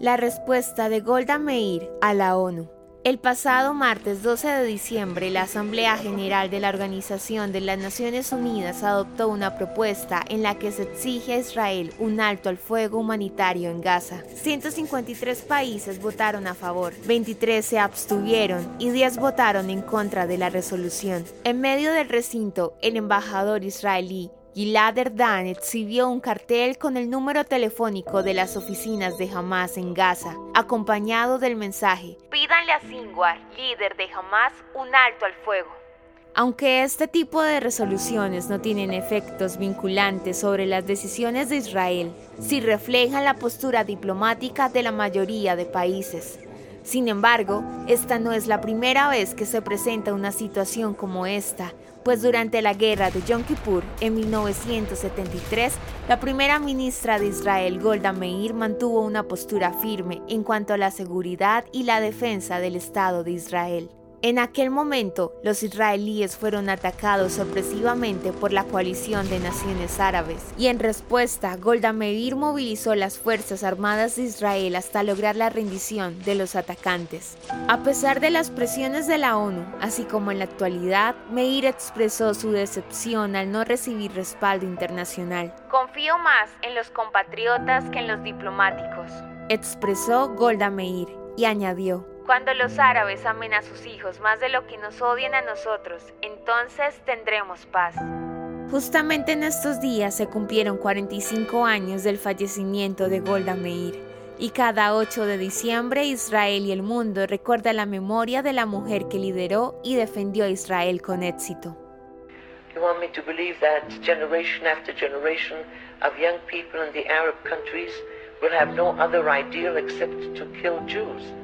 La respuesta de Golda Meir a la ONU. El pasado martes 12 de diciembre, la Asamblea General de la Organización de las Naciones Unidas adoptó una propuesta en la que se exige a Israel un alto al fuego humanitario en Gaza. 153 países votaron a favor, 23 se abstuvieron y 10 votaron en contra de la resolución. En medio del recinto, el embajador israelí Gilad Erdan exhibió un cartel con el número telefónico de las oficinas de Hamas en Gaza, acompañado del mensaje: Pídanle a Sinwar, líder de Hamas, un alto al fuego. Aunque este tipo de resoluciones no tienen efectos vinculantes sobre las decisiones de Israel, sí reflejan la postura diplomática de la mayoría de países. Sin embargo, esta no es la primera vez que se presenta una situación como esta, pues durante la guerra de Yom Kippur en 1973, la primera ministra de Israel, Golda Meir, mantuvo una postura firme en cuanto a la seguridad y la defensa del Estado de Israel. En aquel momento, los israelíes fueron atacados sorpresivamente por la coalición de naciones árabes y en respuesta, Golda Meir movilizó las Fuerzas Armadas de Israel hasta lograr la rendición de los atacantes. A pesar de las presiones de la ONU, así como en la actualidad, Meir expresó su decepción al no recibir respaldo internacional. Confío más en los compatriotas que en los diplomáticos, expresó Golda Meir y añadió. Cuando los árabes amen a sus hijos más de lo que nos odian a nosotros, entonces tendremos paz. Justamente en estos días se cumplieron 45 años del fallecimiento de Golda Meir, y cada 8 de diciembre Israel y el mundo recuerda la memoria de la mujer que lideró y defendió a Israel con éxito. You want me to believe that generation after generation of young people in the Arab countries will have no other ideal except to kill Jews?